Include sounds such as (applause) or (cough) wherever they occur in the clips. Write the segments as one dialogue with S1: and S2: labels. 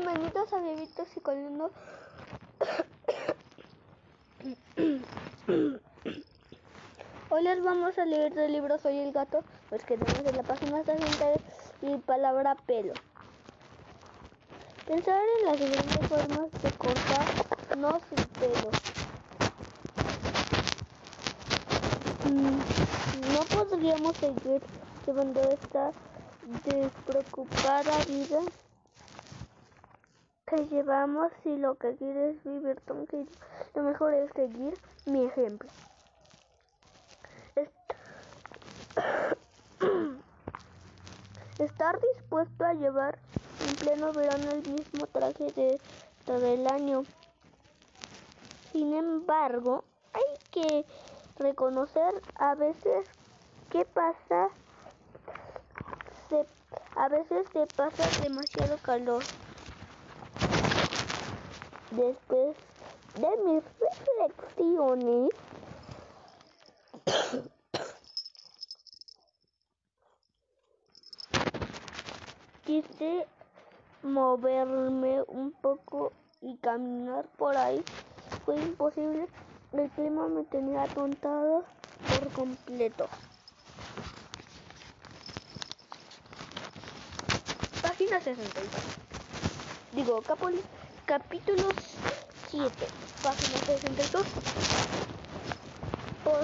S1: bienvenidos a y Colino. Hoy les vamos a leer del libro Soy el gato, pues que tenemos en la página 60 y palabra pelo. Pensar en las diferentes formas de cortarnos el pelo. Mm, no podríamos seguir llevando esta despreocupada vida que llevamos si lo que quieres vivir tranquilo. Lo mejor es seguir mi ejemplo. (coughs) Estar dispuesto a llevar en pleno verano el mismo traje de todo el año. Sin embargo, hay que reconocer a veces qué pasa a veces se pasa demasiado calor. Después de mis reflexiones, (coughs) quise moverme un poco y caminar por ahí. Fue imposible, el clima me tenía atontado por completo. Página 62. Digo, Capoli, capítulo 7, página 62. Por,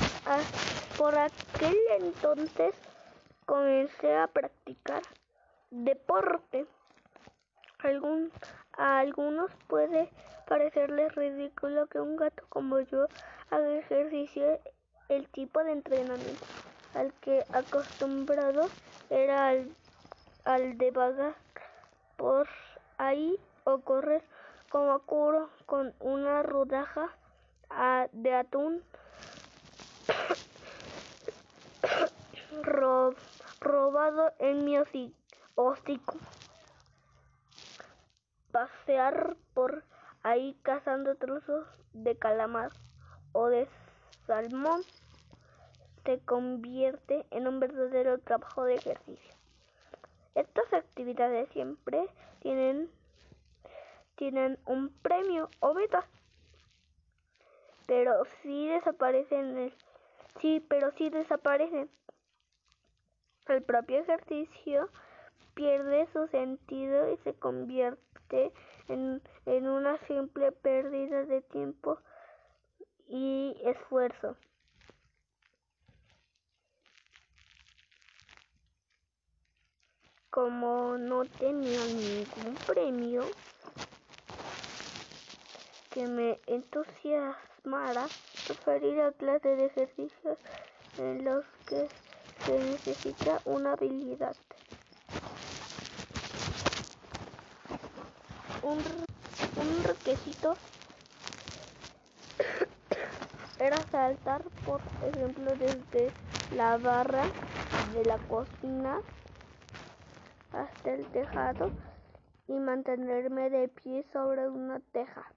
S1: por aquel entonces comencé a practicar deporte. Algún, a algunos puede parecerles ridículo que un gato como yo haga ejercicio. El tipo de entrenamiento al que acostumbrado era al, al de vagar por ahí o correr como curo con una rodaja de atún (coughs) robado en mi hocico. Pasear por ahí cazando trozos de calamar o de salmón se convierte en un verdadero trabajo de ejercicio. Estas actividades siempre tienen, tienen un premio o meta, pero si desaparecen, el, sí, pero si desaparecen, el propio ejercicio pierde su sentido y se convierte en, en una simple pérdida de tiempo y esfuerzo. como no tenía ningún premio que me entusiasmara, preferir a clases de ejercicios en los que se necesita una habilidad. Un, un requisito (coughs) era saltar, por ejemplo, desde la barra de la cocina hasta el tejado y mantenerme de pie sobre una teja.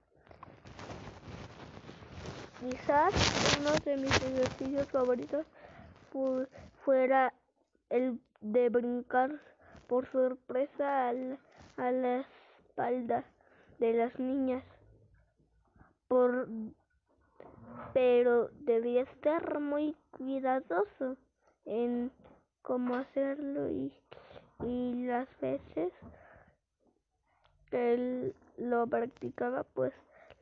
S1: Quizás uno de mis ejercicios favoritos fuera el de brincar por sorpresa a la, espalda de las niñas. Por, pero debía estar muy cuidadoso en cómo hacerlo y y las veces que él lo practicaba pues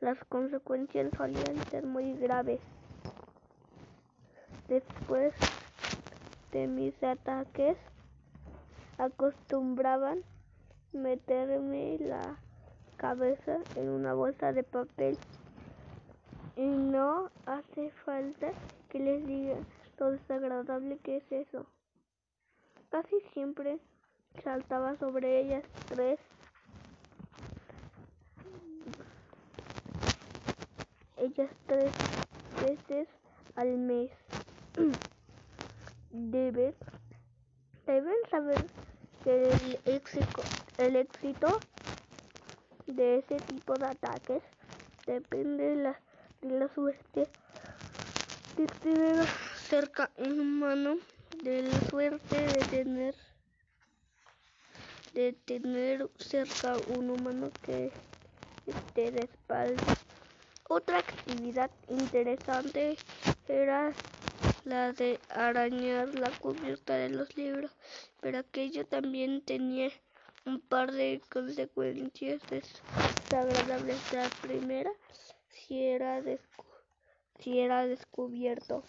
S1: las consecuencias solían ser muy graves. Después de mis ataques acostumbraban meterme la cabeza en una bolsa de papel y no hace falta que les diga lo desagradable que es eso. Casi siempre saltaba sobre ellas tres ellas tres veces al mes. (clears throat) Deben, deben saber que el éxito, el éxito de ese tipo de ataques depende de la, de la suerte de tener cerca un humano, de la suerte de tener de tener cerca un humano que esté de espalda. Otra actividad interesante era la de arañar la cubierta de los libros, pero aquello también tenía un par de consecuencias desagradables. La primera, si era, si era descubierto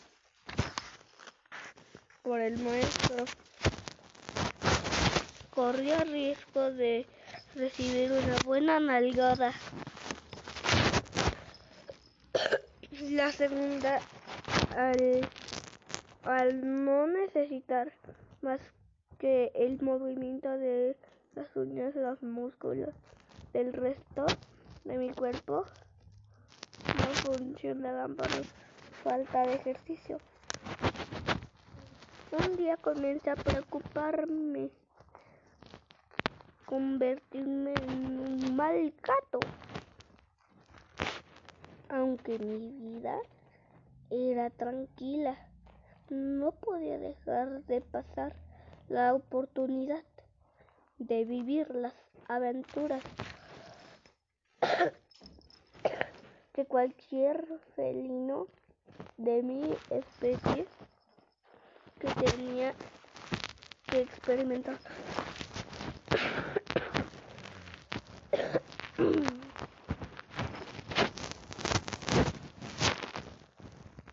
S1: por el maestro, corría riesgo de recibir una buena nalgada. La segunda, al, al no necesitar más que el movimiento de las uñas, los músculos del resto de mi cuerpo no funcionaban por falta de ejercicio. Un día comencé a preocuparme, convertirme en un mal gato aunque mi vida era tranquila, no podía dejar de pasar la oportunidad de vivir las aventuras que cualquier felino de mi especie que tenía que experimentar.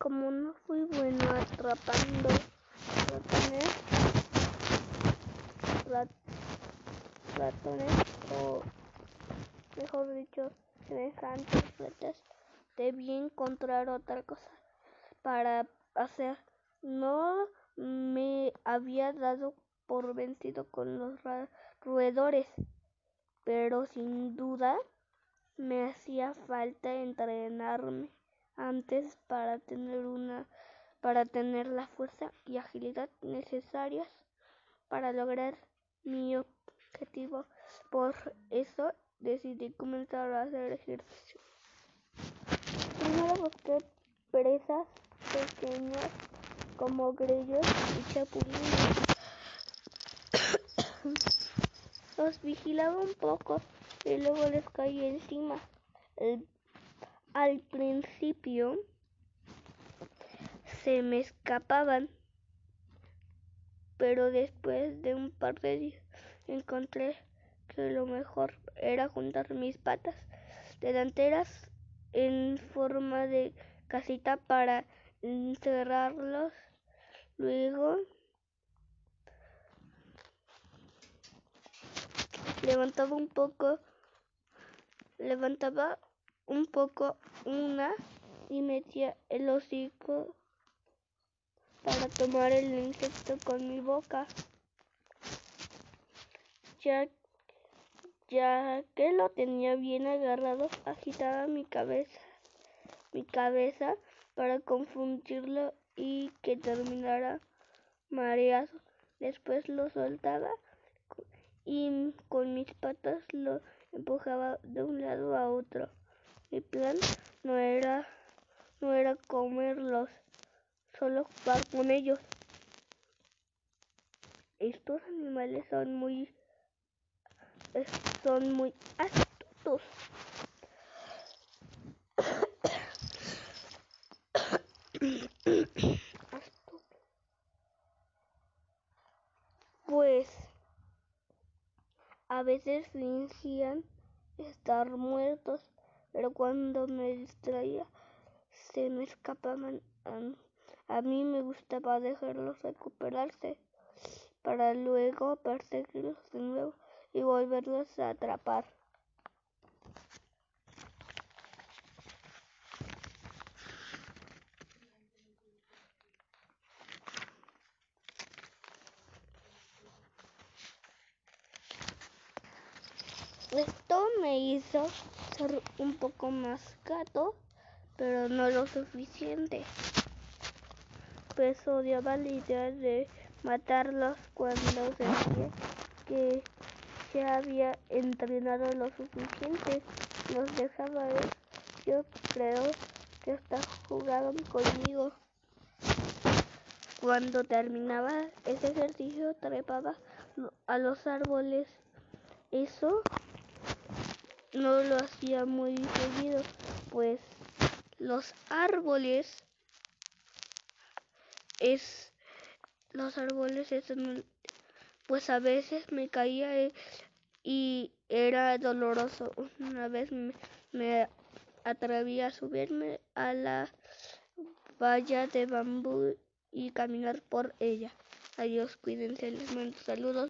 S1: como no fui bueno atrapando ratones, ratones o mejor dicho semejantes retas, debí encontrar otra cosa para hacer. No me había dado por vencido con los roedores, pero sin duda me hacía falta entrenarme antes para tener una para tener la fuerza y agilidad necesarias para lograr mi objetivo. Por eso decidí comenzar a hacer ejercicio. Primero busqué presas pequeñas como grillos y chapulines. Los vigilaba un poco y luego les caí encima. Al principio se me escapaban, pero después de un par de días encontré que lo mejor era juntar mis patas delanteras en forma de casita para encerrarlos. Luego levantaba un poco, levantaba un poco una y metía el hocico para tomar el insecto con mi boca. Ya, ya que lo tenía bien agarrado, agitaba mi cabeza, mi cabeza para confundirlo y que terminara mareado. Después lo soltaba y con mis patas lo empujaba de un lado a otro. Mi plan no era, no era comerlos, solo jugar con ellos. Estos animales son muy, son muy astutos. Pues a veces fingían estar muertos pero cuando me distraía se me escapaban. A, mí me gustaba dejarlos recuperarse para luego perseguirlos de nuevo y volverlos a atrapar. Esto me hizo ser un poco más gato, pero no lo suficiente. Odiaba la idea de matarlos cuando sentía que ya había entrenado lo suficiente. Los dejaba ver. Yo creo que hasta jugaban conmigo. Cuando terminaba ese ejercicio trepaba a los árboles eso no lo hacía muy seguido, pues los árboles es los árboles es, pues a veces me caía y era doloroso. Una vez me, me atreví a subirme a la valla de bambú y caminar por ella. Adiós, cuídense, les mando saludos.